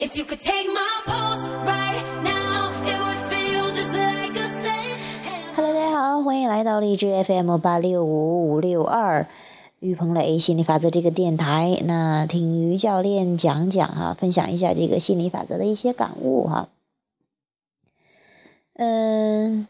If you could take my pulse right now, it would feel just like a sledgehammer. Hello，大家好，欢迎来到荔枝 FM 八六五五六二于鹏磊心理法则这个电台。那听于教练讲讲哈、分享一下这个心理法则的一些感悟哈。嗯，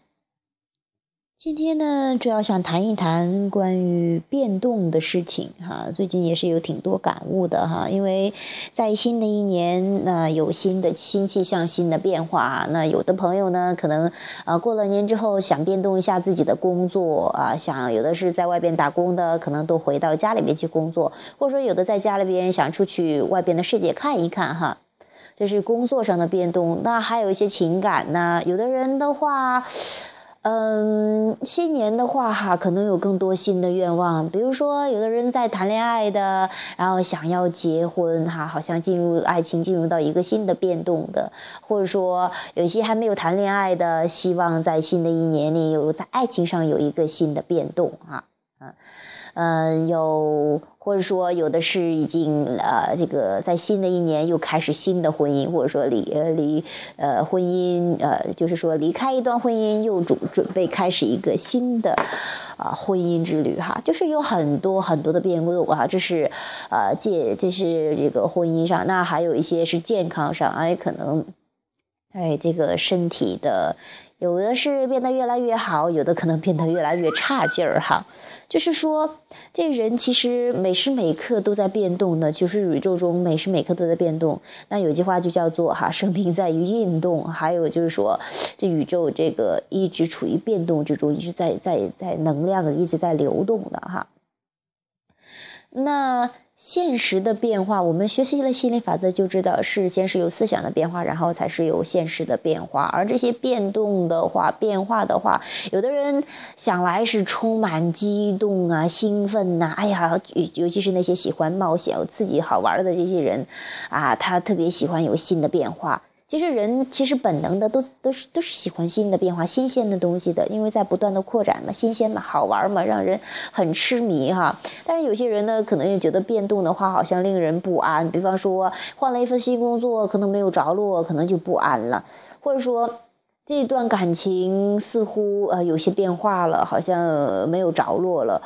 今天呢，主要想谈一谈关于变动的事情哈。最近也是有挺多感悟的哈，因为在新的一年，那有新的新气象、新的变化。那有的朋友呢，可能啊过了年之后想变动一下自己的工作啊，想有的是在外边打工的，可能都回到家里边去工作，或者说有的在家里边想出去外边的世界看一看哈。这是工作上的变动，那还有一些情感呢。有的人的话，嗯，新年的话哈，可能有更多新的愿望，比如说有的人在谈恋爱的，然后想要结婚哈，好像进入爱情进入到一个新的变动的，或者说有一些还没有谈恋爱的，希望在新的一年里有在爱情上有一个新的变动哈，嗯。嗯，有或者说有的是已经呃，这个在新的一年又开始新的婚姻，或者说离呃离呃婚姻呃，就是说离开一段婚姻又准准备开始一个新的啊婚姻之旅哈，就是有很多很多的变动哈，这是呃借这是这个婚姻上，那还有一些是健康上，哎可能哎这个身体的有的是变得越来越好，有的可能变得越来越差劲儿哈。就是说，这人其实每时每刻都在变动的，就是宇宙中每时每刻都在变动。那有句话就叫做“哈，生命在于运动”，还有就是说，这宇宙这个一直处于变动之中，一直在在在能量一直在流动的哈。那。现实的变化，我们学习了心理法则就知道，是先是有思想的变化，然后才是有现实的变化。而这些变动的话、变化的话，有的人想来是充满激动啊、兴奋呐，哎呀，尤其是那些喜欢冒险、刺激、好玩的这些人，啊，他特别喜欢有新的变化。其实人其实本能的都都是都是喜欢新的变化、新鲜的东西的，因为在不断的扩展嘛，新鲜嘛，好玩嘛，让人很痴迷哈。但是有些人呢，可能也觉得变动的话好像令人不安，比方说换了一份新工作，可能没有着落，可能就不安了，或者说。这段感情似乎呃有些变化了，好像没有着落了。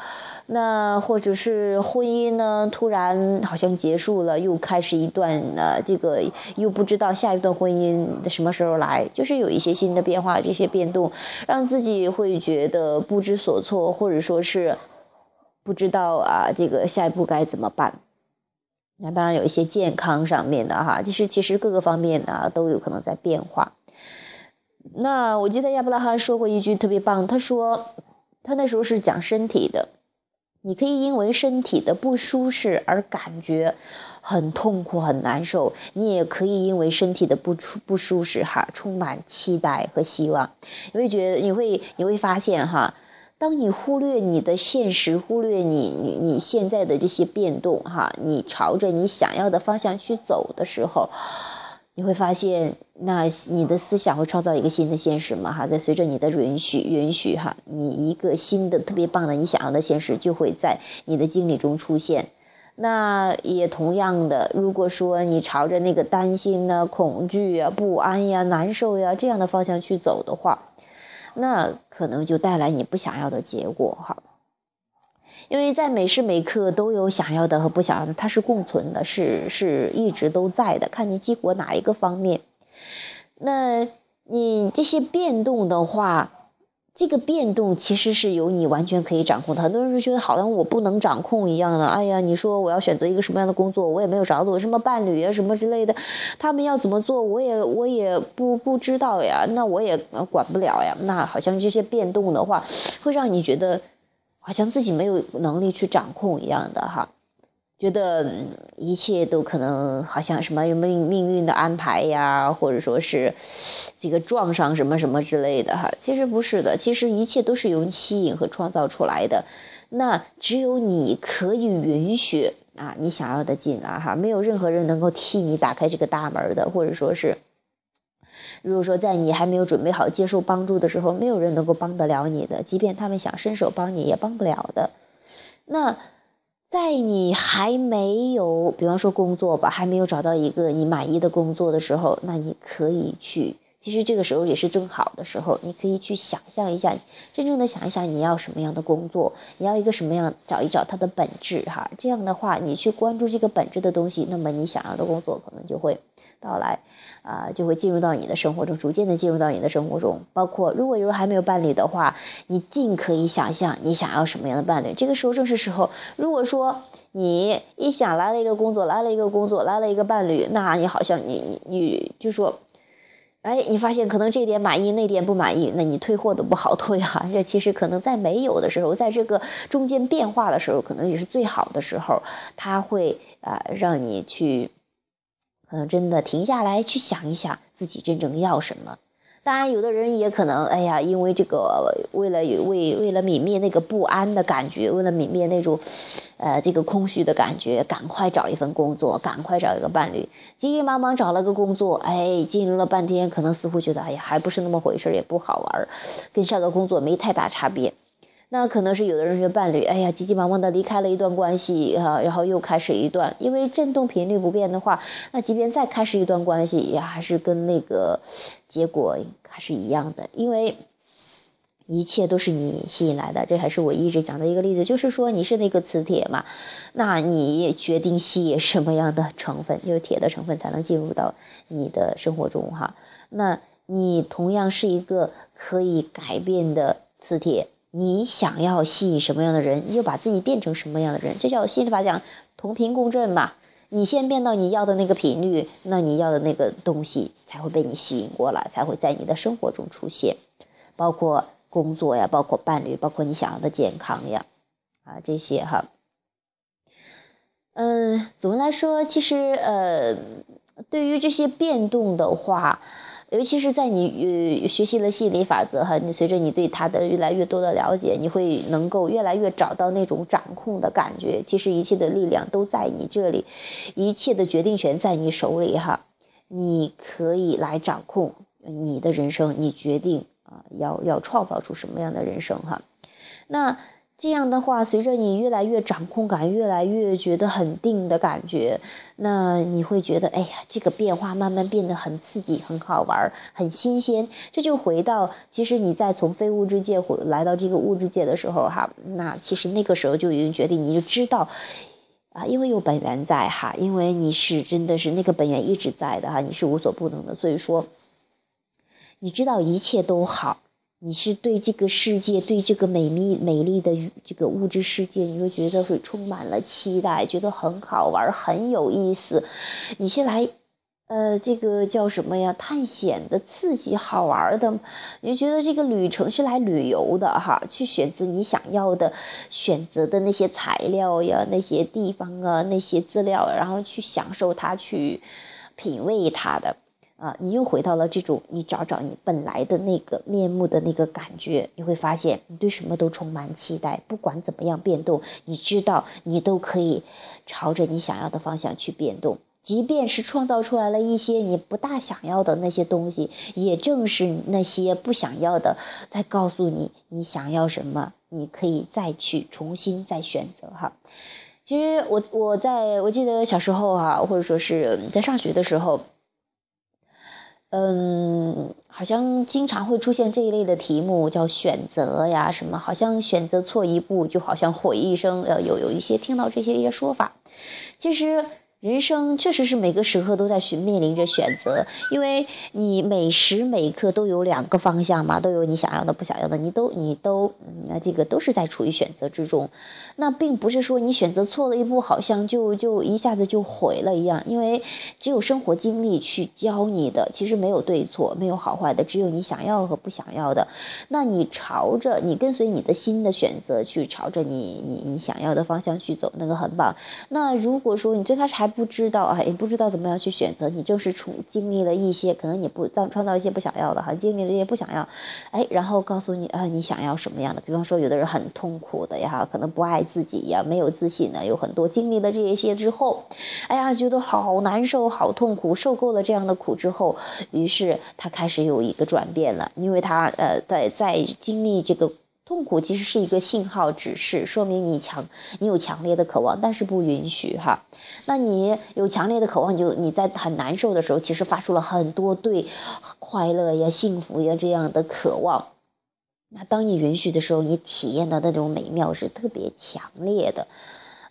那或者是婚姻呢，突然好像结束了，又开始一段呃这个又不知道下一段婚姻什么时候来，就是有一些新的变化，这些变动让自己会觉得不知所措，或者说是不知道啊这个下一步该怎么办。那当然有一些健康上面的哈，就是其实各个方面呢都有可能在变化。那我记得亚伯拉罕说过一句特别棒，他说他那时候是讲身体的，你可以因为身体的不舒适而感觉很痛苦、很难受，你也可以因为身体的不舒不舒适哈，充满期待和希望。你会觉得你会你会发现哈，当你忽略你的现实，忽略你你你现在的这些变动哈，你朝着你想要的方向去走的时候。你会发现，那你的思想会创造一个新的现实嘛？哈，在随着你的允许，允许哈，你一个新的特别棒的你想要的现实就会在你的经历中出现。那也同样的，如果说你朝着那个担心呢、恐惧啊、不安呀、难受呀这样的方向去走的话，那可能就带来你不想要的结果哈。因为在每时每刻都有想要的和不想要的，它是共存的，是是一直都在的。看你激活哪一个方面。那你这些变动的话，这个变动其实是由你完全可以掌控的。很多人是觉得好像我不能掌控一样的。哎呀，你说我要选择一个什么样的工作，我也没有找到什么伴侣啊，什么之类的，他们要怎么做，我也我也不不知道呀，那我也管不了呀。那好像这些变动的话，会让你觉得。好像自己没有能力去掌控一样的哈，觉得一切都可能好像什么命命运的安排呀，或者说是这个撞上什么什么之类的哈，其实不是的，其实一切都是由吸引和创造出来的。那只有你可以允许啊，你想要的进来哈，没有任何人能够替你打开这个大门的，或者说是。如果说在你还没有准备好接受帮助的时候，没有人能够帮得了你的，即便他们想伸手帮你，也帮不了的。那在你还没有，比方说工作吧，还没有找到一个你满意的工作的时候，那你可以去。其实这个时候也是正好的时候，你可以去想象一下，真正的想一想你要什么样的工作，你要一个什么样，找一找它的本质哈。这样的话，你去关注这个本质的东西，那么你想要的工作可能就会到来，啊，就会进入到你的生活中，逐渐的进入到你的生活中。包括如果有人还没有伴侣的话，你尽可以想象你想要什么样的伴侣。这个时候正是时候。如果说你一想来了一个工作，来了一个工作，来了一个伴侣，那你好像你你你就说。哎，你发现可能这点满意，那点不满意，那你退货都不好退哈。这其实可能在没有的时候，在这个中间变化的时候，可能也是最好的时候。它会啊，让你去，可能真的停下来去想一想自己真正要什么。当然，有的人也可能，哎呀，因为这个，为了为为了泯灭那个不安的感觉，为了泯灭那种，呃，这个空虚的感觉，赶快找一份工作，赶快找一个伴侣，急急忙忙找了个工作，哎，经营了半天，可能似乎觉得，哎呀，还不是那么回事，也不好玩，跟上个工作没太大差别。那可能是有的人是伴侣，哎呀，急急忙忙的离开了一段关系啊，然后又开始一段，因为振动频率不变的话，那即便再开始一段关系，也还是跟那个结果还是一样的，因为一切都是你吸引来的。这还是我一直讲的一个例子，就是说你是那个磁铁嘛，那你决定吸引什么样的成分，就是铁的成分才能进入到你的生活中哈。那你同样是一个可以改变的磁铁。你想要吸引什么样的人，你就把自己变成什么样的人，这叫心理法讲同频共振嘛。你先变到你要的那个频率，那你要的那个东西才会被你吸引过来，才会在你的生活中出现，包括工作呀，包括伴侣，包括你想要的健康呀，啊这些哈。嗯，总的来说，其实呃，对于这些变动的话。尤其是在你呃学习了吸引力法则哈，你随着你对它的越来越多的了解，你会能够越来越找到那种掌控的感觉。其实一切的力量都在你这里，一切的决定权在你手里哈，你可以来掌控你的人生，你决定啊要要创造出什么样的人生哈，那。这样的话，随着你越来越掌控感，越来越觉得很定的感觉，那你会觉得，哎呀，这个变化慢慢变得很刺激、很好玩、很新鲜。这就回到，其实你在从非物质界回来到这个物质界的时候，哈，那其实那个时候就已经决定，你就知道，啊，因为有本源在哈，因为你是真的是那个本源一直在的哈，你是无所不能的，所以说，你知道一切都好。你是对这个世界，对这个美丽美丽的这个物质世界，你会觉得会充满了期待，觉得很好玩，很有意思。你是来，呃，这个叫什么呀？探险的、刺激、好玩的。你就觉得这个旅程是来旅游的哈？去选择你想要的、选择的那些材料呀、那些地方啊、那些资料，然后去享受它，去品味它的。啊，你又回到了这种，你找找你本来的那个面目的那个感觉，你会发现你对什么都充满期待，不管怎么样变动，你知道你都可以朝着你想要的方向去变动，即便是创造出来了一些你不大想要的那些东西，也正是那些不想要的在告诉你你想要什么，你可以再去重新再选择哈。其实我我在我记得小时候哈，或者说是在上学的时候。嗯，好像经常会出现这一类的题目，叫选择呀什么，好像选择错一步，就好像毁一生。呃，有有一些听到这些一些说法，其实。人生确实是每个时刻都在寻面临着选择，因为你每时每刻都有两个方向嘛，都有你想要的、不想要的，你都你都，那这个都是在处于选择之中。那并不是说你选择错了一步，好像就就一下子就毁了一样，因为只有生活经历去教你的，其实没有对错，没有好坏的，只有你想要和不想要的。那你朝着你跟随你的心的选择去朝着你你你想要的方向去走，那个很棒。那如果说你最开始还不知道啊，也不知道怎么样去选择。你正是处经历了一些，可能你不造创造一些不想要的哈，经历了一些不想要，哎，然后告诉你啊，你想要什么样的？比方说，有的人很痛苦的呀，可能不爱自己呀，没有自信呢，有很多经历了这一些之后，哎呀，觉得好难受，好痛苦，受够了这样的苦之后，于是他开始有一个转变了，因为他呃在在经历这个。痛苦其实是一个信号指示，说明你强，你有强烈的渴望，但是不允许哈。那你有强烈的渴望，就你在很难受的时候，其实发出了很多对快乐呀、幸福呀这样的渴望。那当你允许的时候，你体验的那种美妙是特别强烈的，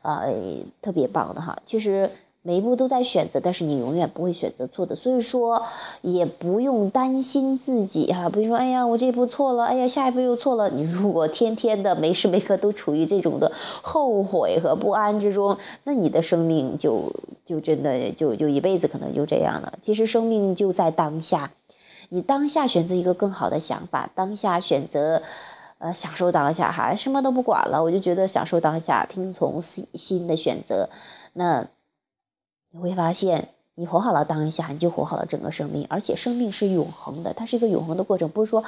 呃，特别棒的哈。其实。每一步都在选择，但是你永远不会选择错的，所以说也不用担心自己哈，比如说哎呀我这一步错了，哎呀下一步又错了。你如果天天的没时没刻都处于这种的后悔和不安之中，那你的生命就就真的就就一辈子可能就这样了。其实生命就在当下，你当下选择一个更好的想法，当下选择呃享受当下哈，什么都不管了，我就觉得享受当下，听从心心的选择，那。你会发现，你活好了当下，你就活好了整个生命。而且生命是永恒的，它是一个永恒的过程。不是说，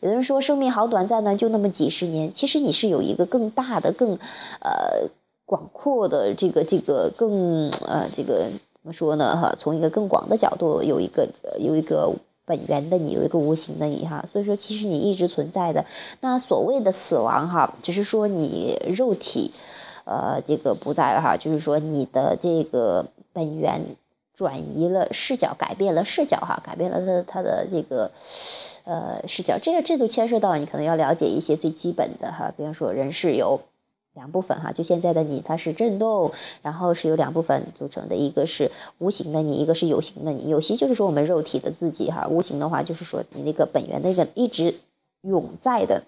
有的人说生命好短暂呢，就那么几十年。其实你是有一个更大的、更呃广阔的这个这个更呃这个怎么说呢？哈，从一个更广的角度，有一个有一个本源的你，有一个无形的你哈。所以说，其实你一直存在的。那所谓的死亡哈，只是说你肉体呃这个不在了哈，就是说你的这个。本源转移了视角，改变了视角，哈，改变了他他的这个呃视角。这个这都牵涉到你可能要了解一些最基本的哈，比方说人是由两部分哈，就现在的你它是振动，然后是由两部分组成的，一个是无形的你，一个是有形的你。有形就是说我们肉体的自己哈，无形的话就是说你那个本源那个一直永在的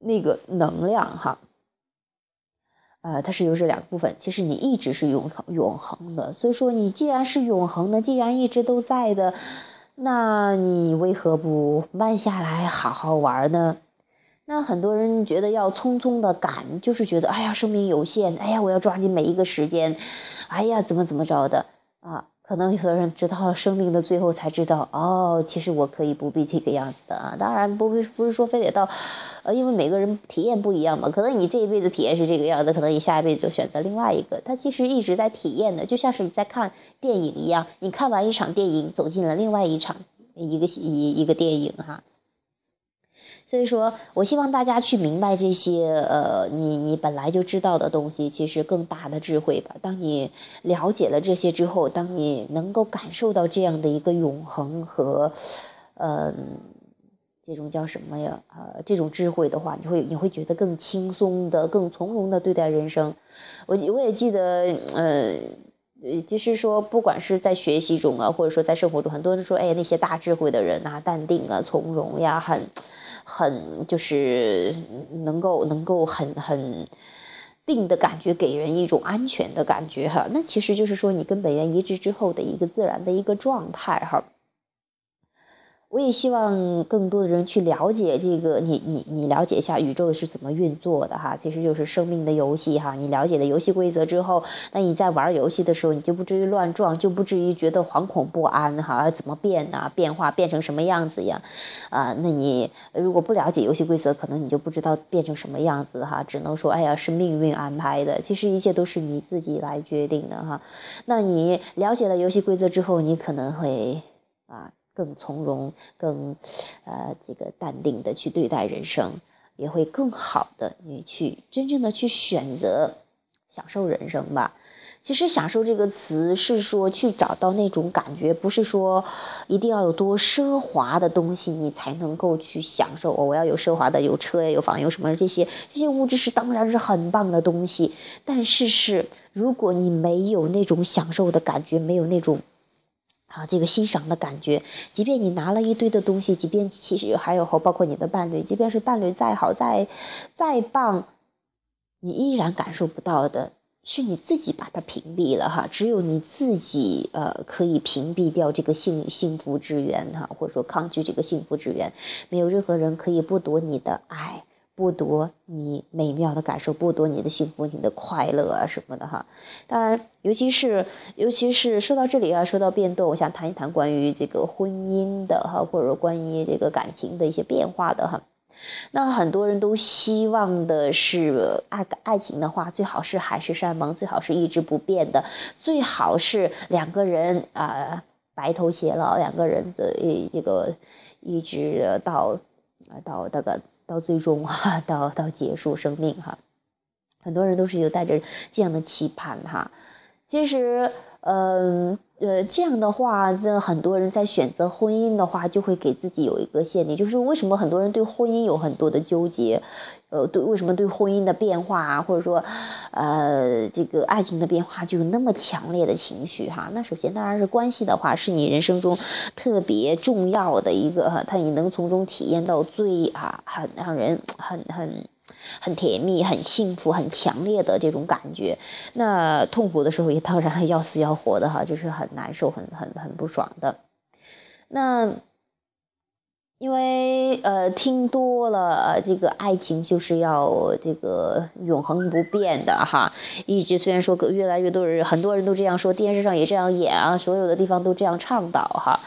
那个能量哈。呃，它是由这两个部分，其实你一直是永恒永恒的，所以说你既然是永恒的，既然一直都在的，那你为何不慢下来好好玩呢？那很多人觉得要匆匆的赶，就是觉得哎呀生命有限，哎呀我要抓紧每一个时间，哎呀怎么怎么着的啊。可能有的人直到生命的最后才知道，哦，其实我可以不必这个样子的啊。当然，不不不是说非得到，呃，因为每个人体验不一样嘛。可能你这一辈子体验是这个样子，可能你下一辈子就选择另外一个。他其实一直在体验的，就像是你在看电影一样，你看完一场电影，走进了另外一场一个一一个电影哈。所以说，我希望大家去明白这些，呃，你你本来就知道的东西，其实更大的智慧吧。当你了解了这些之后，当你能够感受到这样的一个永恒和，嗯，这种叫什么呀？呃，这种智慧的话，你会你会觉得更轻松的、更从容的对待人生。我我也记得，呃，就是说，不管是在学习中啊，或者说在生活中，很多人说，哎，那些大智慧的人啊，淡定啊，从容呀，很。很就是能够能够很很定的感觉，给人一种安全的感觉哈。那其实就是说，你跟本源一致之后的一个自然的一个状态哈。我也希望更多的人去了解这个，你你你了解一下宇宙是怎么运作的哈，其实就是生命的游戏哈。你了解了游戏规则之后，那你在玩游戏的时候，你就不至于乱撞，就不至于觉得惶恐不安哈。怎么变啊？变化变成什么样子呀？啊，那你如果不了解游戏规则，可能你就不知道变成什么样子哈。只能说，哎呀，是命运安排的。其实一切都是你自己来决定的哈。那你了解了游戏规则之后，你可能会啊。更从容，更呃这个淡定的去对待人生，也会更好的你去真正的去选择享受人生吧。其实“享受”这个词是说去找到那种感觉，不是说一定要有多奢华的东西你才能够去享受。我要有奢华的，有车呀，有房，有什么这些这些物质是当然是很棒的东西，但是是如果你没有那种享受的感觉，没有那种。啊，这个欣赏的感觉，即便你拿了一堆的东西，即便其实还有和包括你的伴侣，即便是伴侣再好再再棒，你依然感受不到的是你自己把它屏蔽了哈。只有你自己呃可以屏蔽掉这个幸幸福之源哈，或者说抗拒这个幸福之源，没有任何人可以剥夺你的爱。剥夺你美妙的感受，剥夺你的幸福、你的快乐啊什么的哈。当然，尤其是尤其是说到这里啊，说到变动，我想谈一谈关于这个婚姻的哈，或者说关于这个感情的一些变化的哈。那很多人都希望的是爱爱情的话，最好是海誓山盟，最好是一直不变的，最好是两个人啊白头偕老，两个人的这个一直到。啊，到这个到最终哈，到到结束生命哈。很多人都是有带着这样的期盼哈。其实，嗯呃，这样的话，那很多人在选择婚姻的话，就会给自己有一个限定，就是为什么很多人对婚姻有很多的纠结，呃，对为什么对婚姻的变化啊，或者说，呃，这个爱情的变化就有那么强烈的情绪哈？那首先当然是关系的话，是你人生中特别重要的一个，他你能从中体验到最啊，很让人很很。很甜蜜、很幸福、很强烈的这种感觉，那痛苦的时候也当然要死要活的哈，就是很难受、很很很不爽的。那。因为呃听多了，这个爱情就是要这个永恒不变的哈，一直虽然说越来越多人很多人都这样说，电视上也这样演啊，所有的地方都这样倡导哈，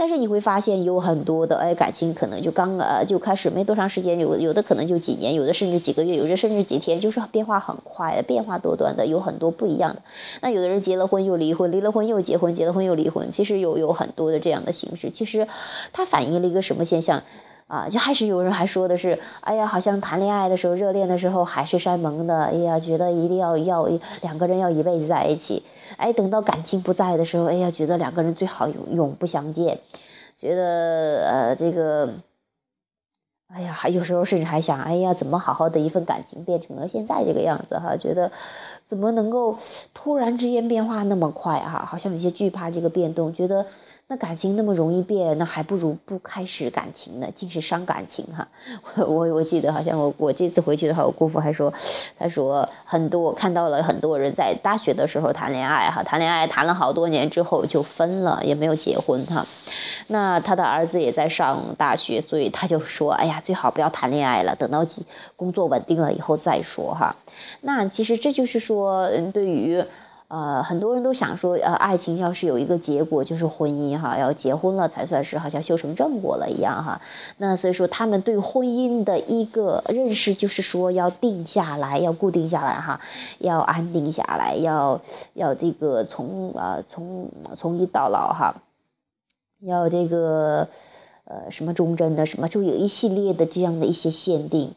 但是你会发现有很多的哎感情可能就刚呃就开始没多长时间，有有的可能就几年，有的甚至几个月，有的甚至几天，就是变化很快，变化多端的，有很多不一样的。那有的人结了婚又离婚，离了婚又结婚，结了婚又离婚，其实有有很多的这样的形式，其实它反映了一个什么现象？啊，就还是有人还说的是，哎呀，好像谈恋爱的时候，热恋的时候海誓山盟的，哎呀，觉得一定要要两个人要一辈子在一起，哎，等到感情不在的时候，哎呀，觉得两个人最好永永不相见，觉得呃这个，哎呀，还有时候甚至还想，哎呀，怎么好好的一份感情变成了现在这个样子哈？觉得怎么能够突然之间变化那么快啊？好像有些惧怕这个变动，觉得。那感情那么容易变，那还不如不开始感情呢，尽是伤感情哈。我我我记得好像我我这次回去的话，我姑父还说，他说很多看到了很多人在大学的时候谈恋爱哈，谈恋爱谈了好多年之后就分了，也没有结婚哈。那他的儿子也在上大学，所以他就说，哎呀，最好不要谈恋爱了，等到工作稳定了以后再说哈。那其实这就是说，嗯，对于。呃，很多人都想说，呃，爱情要是有一个结果，就是婚姻哈，要结婚了才算是好像修成正果了一样哈。那所以说，他们对婚姻的一个认识就是说，要定下来，要固定下来哈，要安定下来，要要这个从啊从从一到老哈，要这个呃什么忠贞的什么，就有一系列的这样的一些限定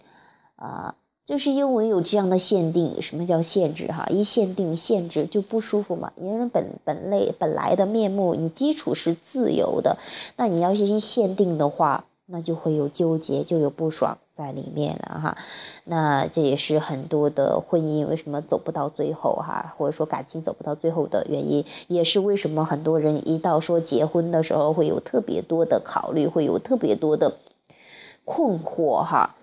啊。就是因为有这样的限定，什么叫限制？哈，一限定限制就不舒服嘛。人本本类本来的面目，你基础是自由的，那你要是一限定的话，那就会有纠结，就有不爽在里面了哈。那这也是很多的婚姻为什么走不到最后哈，或者说感情走不到最后的原因，也是为什么很多人一到说结婚的时候会有特别多的考虑，会有特别多的困惑哈。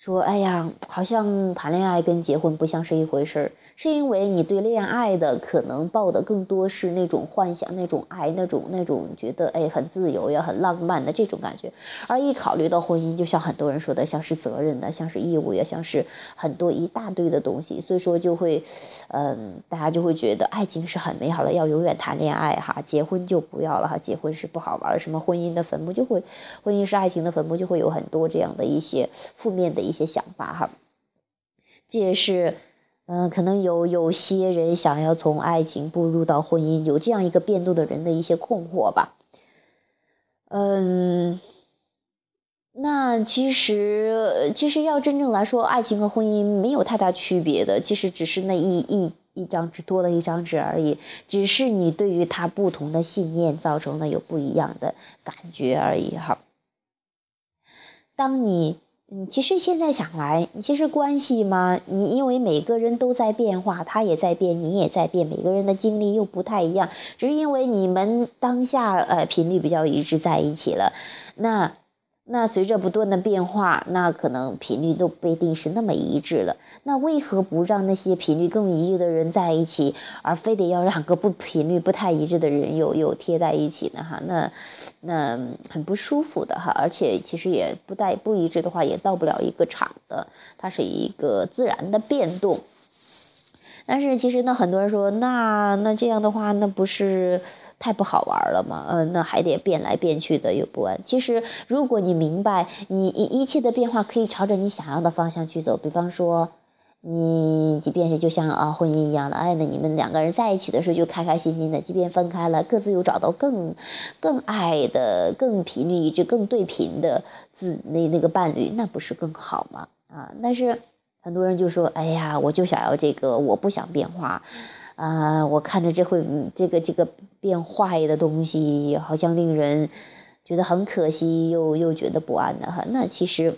说，哎呀，好像谈恋爱跟结婚不像是一回事儿。是因为你对恋爱的可能抱的更多是那种幻想、那种爱、那种那种觉得哎很自由呀、很浪漫的这种感觉，而一考虑到婚姻，就像很多人说的，像是责任的，像是义务呀，像是很多一大堆的东西，所以说就会，嗯，大家就会觉得爱情是很美好的，要永远谈恋爱哈，结婚就不要了哈，结婚是不好玩，什么婚姻的坟墓就会，婚姻是爱情的坟墓，就会有很多这样的一些负面的一些想法哈，这也是。嗯，可能有有些人想要从爱情步入到婚姻，有这样一个变动的人的一些困惑吧。嗯，那其实其实要真正来说，爱情和婚姻没有太大区别的，其实只是那一一一张纸多了一张纸而已，只是你对于他不同的信念造成了有不一样的感觉而已哈。当你。嗯，其实现在想来，其实关系嘛，你因为每个人都在变化，他也在变，你也在变，每个人的经历又不太一样，只是因为你们当下呃频率比较一致在一起了，那那随着不断的变化，那可能频率都不一定是那么一致了。那为何不让那些频率更一致的人在一起，而非得要两个不频率不太一致的人又又贴在一起呢？哈，那。那很不舒服的哈，而且其实也不带不一致的话，也到不了一个场的，它是一个自然的变动。但是其实呢，很多人说，那那这样的话，那不是太不好玩了嘛？嗯，那还得变来变去的又不安。其实如果你明白，你一一切的变化可以朝着你想要的方向去走，比方说。你即便是就像啊婚姻一样的，哎，那你们两个人在一起的时候就开开心心的，即便分开了，各自又找到更更爱的、更频率一致、更对频的自那那个伴侣，那不是更好吗？啊，但是很多人就说，哎呀，我就想要这个，我不想变化，啊，我看着这会这个这个变坏的东西，好像令人觉得很可惜，又又觉得不安的哈。那其实。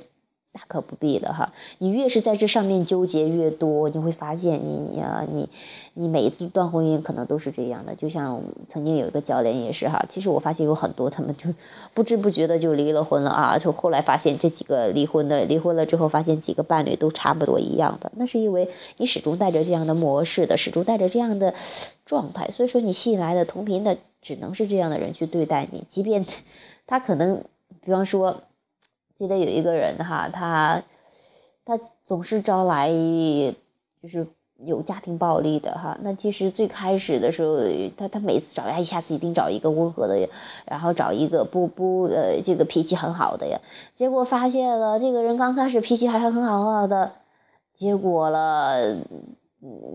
大可不必的哈，你越是在这上面纠结越多，你会发现你呀，你你每一次断婚姻可能都是这样的。就像曾经有一个教练也是哈，其实我发现有很多他们就不知不觉的就离了婚了啊，就后来发现这几个离婚的离婚了之后，发现几个伴侣都差不多一样的，那是因为你始终带着这样的模式的，始终带着这样的状态，所以说你吸引来的同频的只能是这样的人去对待你，即便他可能，比方说。记得有一个人哈，他他总是招来就是有家庭暴力的哈。那其实最开始的时候，他他每次找呀，一下子一定找一个温和的，然后找一个不不呃这个脾气很好的呀。结果发现了这个人刚开始脾气还是很好很好的，结果了，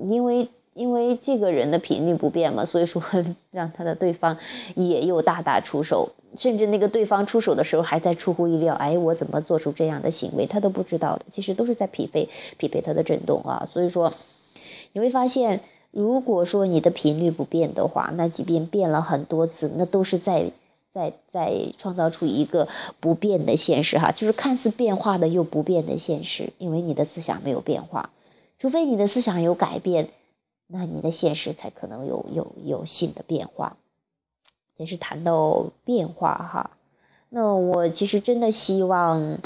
因为。因为这个人的频率不变嘛，所以说 让他的对方也又大打出手，甚至那个对方出手的时候还在出乎意料，哎，我怎么做出这样的行为，他都不知道的，其实都是在匹配匹配他的震动啊。所以说你会发现，如果说你的频率不变的话，那即便变了很多次，那都是在在在创造出一个不变的现实哈，就是看似变化的又不变的现实，因为你的思想没有变化，除非你的思想有改变。那你的现实才可能有有有新的变化，也是谈到变化哈。那我其实真的希望。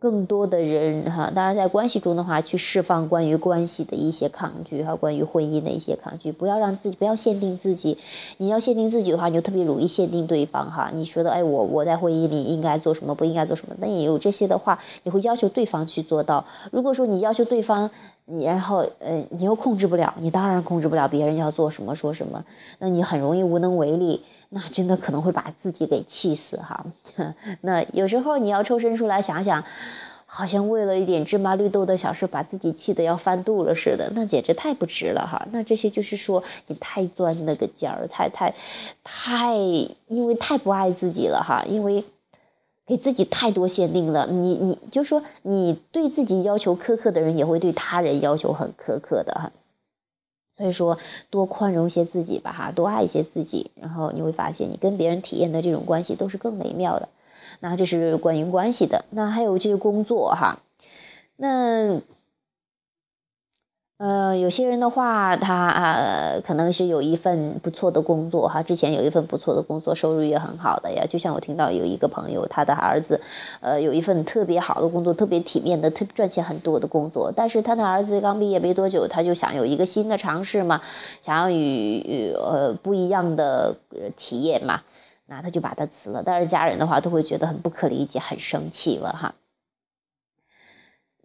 更多的人哈，当然在关系中的话，去释放关于关系的一些抗拒哈，关于婚姻的一些抗拒，不要让自己不要限定自己。你要限定自己的话，你就特别容易限定对方哈。你说的哎，我我在婚姻里应该做什么，不应该做什么？那也有这些的话，你会要求对方去做到。如果说你要求对方，你然后呃，你又控制不了，你当然控制不了别人要做什么说什么，那你很容易无能为力。那真的可能会把自己给气死哈。那有时候你要抽身出来想想，好像为了一点芝麻绿豆的小事，把自己气得要翻肚了似的，那简直太不值了哈。那这些就是说你太钻那个尖儿，太太太，因为太不爱自己了哈，因为给自己太多限定了。你你就说你对自己要求苛刻的人，也会对他人要求很苛刻的哈。所以说，多宽容一些自己吧，哈，多爱一些自己，然后你会发现，你跟别人体验的这种关系都是更美妙的。那这是关于关系的，那还有这个工作哈，那。呃，有些人的话，他啊，可能是有一份不错的工作哈，之前有一份不错的工作，收入也很好的呀。就像我听到有一个朋友，他的儿子，呃，有一份特别好的工作，特别体面的、特赚钱很多的工作。但是他的儿子刚毕业没多久，他就想有一个新的尝试嘛，想要与与呃不一样的体验嘛，那他就把他辞了。但是家人的话都会觉得很不可理解，很生气了哈。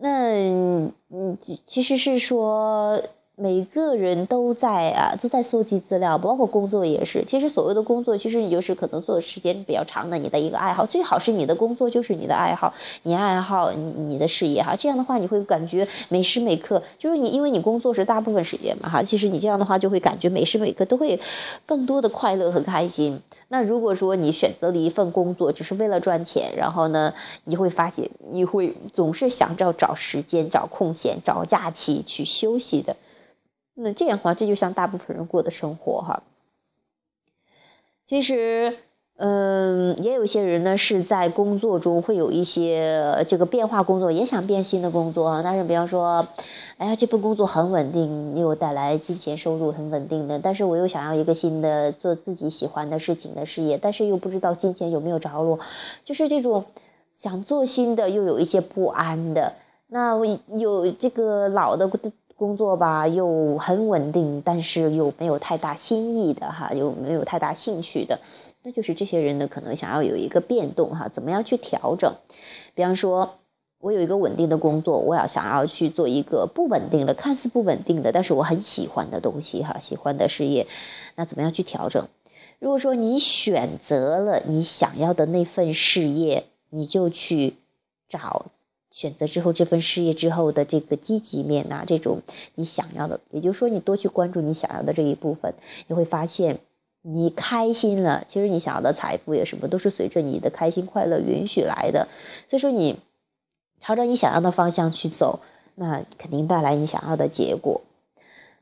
那嗯，其实是说每个人都在啊，都在搜集资料，包括工作也是。其实所谓的工作，其实你就是可能做的时间比较长的，你的一个爱好，最好是你的工作就是你的爱好，你爱好你你的事业哈。这样的话，你会感觉每时每刻，就是你因为你工作是大部分时间嘛哈。其实你这样的话，就会感觉每时每刻都会更多的快乐和开心。那如果说你选择了一份工作，只是为了赚钱，然后呢，你会发现你会总是想着找时间、找空闲、找假期去休息的。那这样的话，这就像大部分人过的生活哈。其实。嗯，也有些人呢是在工作中会有一些这个变化，工作也想变新的工作啊。但是，比方说，哎呀，这份工作很稳定，又带来金钱收入很稳定的，但是我又想要一个新的做自己喜欢的事情的事业，但是又不知道金钱有没有着落，就是这种想做新的又有一些不安的。那有这个老的工作吧，又很稳定，但是又没有太大新意的哈，又没有太大兴趣的。那就是这些人呢，可能想要有一个变动哈，怎么样去调整？比方说，我有一个稳定的工作，我要想要去做一个不稳定的、看似不稳定的，但是我很喜欢的东西哈，喜欢的事业，那怎么样去调整？如果说你选择了你想要的那份事业，你就去找选择之后这份事业之后的这个积极面呐、这种你想要的，也就是说你多去关注你想要的这一部分，你会发现你开心了，其实你想要的财富也什么都是随着你的开心快乐允许来的，所以说你朝着你想要的方向去走，那肯定带来你想要的结果。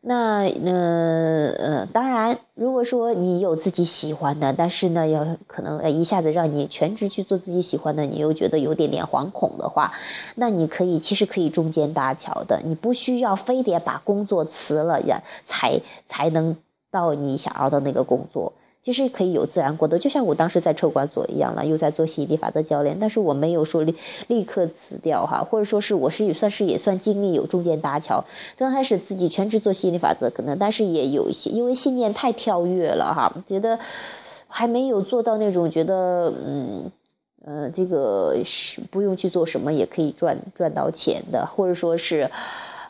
那那呃，当然，如果说你有自己喜欢的，但是呢，要可能一下子让你全职去做自己喜欢的，你又觉得有点点惶恐的话，那你可以其实可以中间搭桥的，你不需要非得把工作辞了呀，才才能到你想要的那个工作。其实可以有自然过渡，就像我当时在车管所一样了，又在做吸引力法则教练，但是我没有说立立刻辞掉哈，或者说是我是也算是也算经历有中间搭桥。刚开始自己全职做吸引力法则可能，但是也有一些因为信念太跳跃了哈，觉得还没有做到那种觉得嗯呃这个是不用去做什么也可以赚赚到钱的，或者说是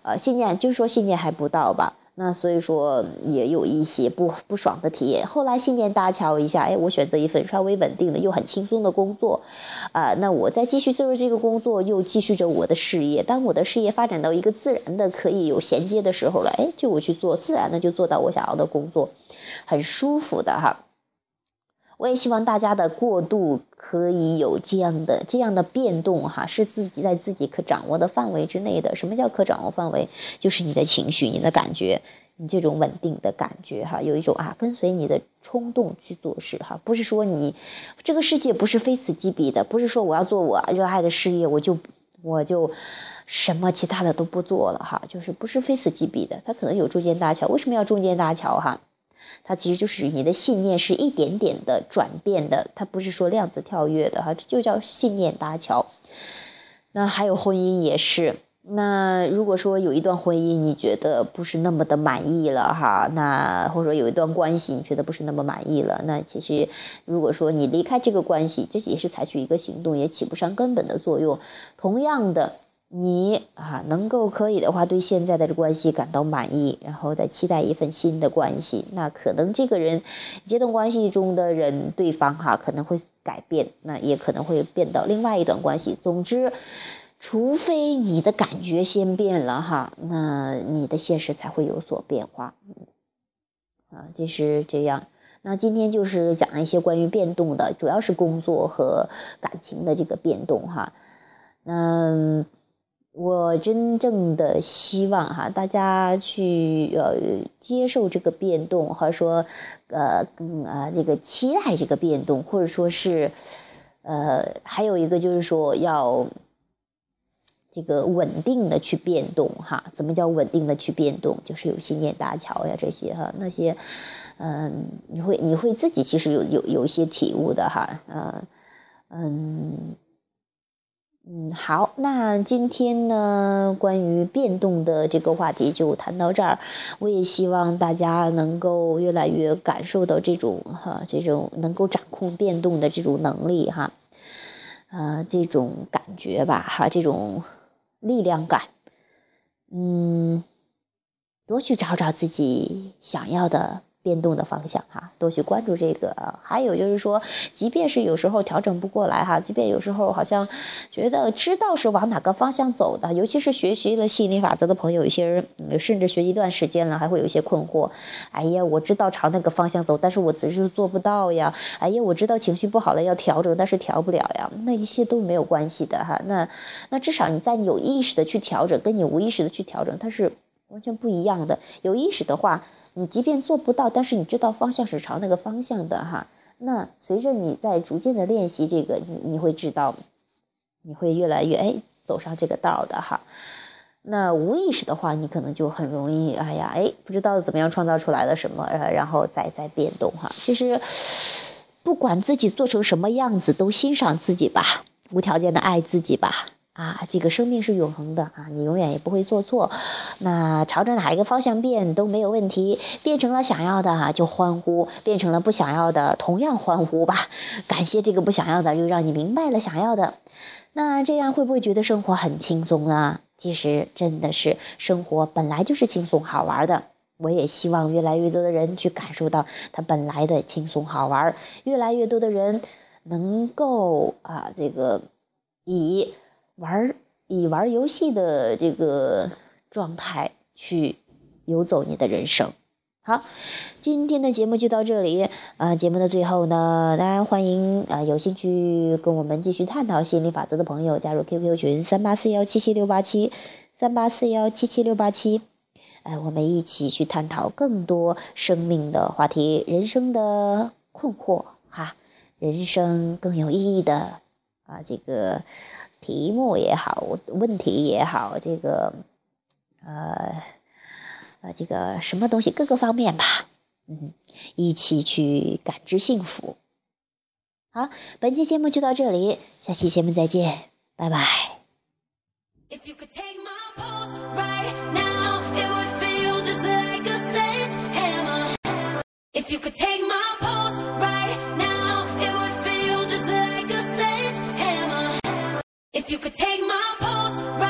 呃信念就是说信念还不到吧。那所以说也有一些不不爽的体验。后来信念搭桥一下，哎，我选择一份稍微稳定的又很轻松的工作，啊，那我再继续做着这个工作，又继续着我的事业。当我的事业发展到一个自然的可以有衔接的时候了，哎，就我去做，自然的就做到我想要的工作，很舒服的哈。我也希望大家的过渡可以有这样的这样的变动哈，是自己在自己可掌握的范围之内的。什么叫可掌握范围？就是你的情绪、你的感觉、你这种稳定的感觉哈，有一种啊跟随你的冲动去做事哈，不是说你这个世界不是非此即彼的，不是说我要做我热爱的事业，我就我就什么其他的都不做了哈，就是不是非此即彼的，它可能有中间搭桥。为什么要中间搭桥哈？它其实就是你的信念是一点点的转变的，它不是说量子跳跃的哈，这就叫信念搭桥。那还有婚姻也是，那如果说有一段婚姻你觉得不是那么的满意了哈，那或者说有一段关系你觉得不是那么满意了，那其实如果说你离开这个关系，这也是采取一个行动，也起不上根本的作用。同样的。你啊，能够可以的话，对现在的这关系感到满意，然后再期待一份新的关系，那可能这个人这段关系中的人，对方哈可能会改变，那也可能会变到另外一段关系。总之，除非你的感觉先变了哈，那你的现实才会有所变化。啊，就是这样。那今天就是讲一些关于变动的，主要是工作和感情的这个变动哈。那。我真正的希望哈，大家去呃接受这个变动，或者说呃更啊这个期待这个变动，或者说是呃还有一个就是说要这个稳定的去变动哈。怎么叫稳定的去变动？就是有信念搭桥呀这些哈，那些嗯你会你会自己其实有有有一些体悟的哈，嗯嗯。嗯，好，那今天呢，关于变动的这个话题就谈到这儿。我也希望大家能够越来越感受到这种哈，这种能够掌控变动的这种能力哈，啊，这种感觉吧哈，这种力量感，嗯，多去找找自己想要的。变动的方向哈，多去关注这个。还有就是说，即便是有时候调整不过来哈，即便有时候好像觉得知道是往哪个方向走的，尤其是学习了吸引力法则的朋友，有些人甚至学一段时间了，还会有一些困惑。哎呀，我知道朝那个方向走，但是我只是做不到呀。哎呀，我知道情绪不好了要调整，但是调不了呀。那一些都没有关系的哈。那那至少你在有意识的去调整，跟你无意识的去调整，它是完全不一样的。有意识的话。你即便做不到，但是你知道方向是朝那个方向的哈。那随着你在逐渐的练习这个，你你会知道，你会越来越哎走上这个道的哈。那无意识的话，你可能就很容易哎呀哎不知道怎么样创造出来了什么，然后再再变动哈。其实不管自己做成什么样子，都欣赏自己吧，无条件的爱自己吧。啊，这个生命是永恒的啊，你永远也不会做错。那朝着哪一个方向变都没有问题，变成了想要的就欢呼，变成了不想要的同样欢呼吧。感谢这个不想要的，又让你明白了想要的。那这样会不会觉得生活很轻松啊？其实真的是生活本来就是轻松好玩的。我也希望越来越多的人去感受到它本来的轻松好玩，越来越多的人能够啊这个以。玩以玩游戏的这个状态去游走你的人生。好，今天的节目就到这里啊、节目的最后呢，当然欢迎啊、有兴趣跟我们继续探讨心理法则的朋友加入 QQ 群三八四幺七七六八七三八四幺七七六八七。哎，我们一起去探讨更多生命的话题、人生的困惑哈，人生更有意义的啊，这个题目也好，问题也好，这个，呃，呃，这个什么东西，各个方面吧，嗯，一起去感知幸福。好，本期节目就到这里，下期节目再见，拜拜。If you could take my pulse right now, it would feel just like a sledgehammer. If you could take my pulse right now. If you could take my pulse. Right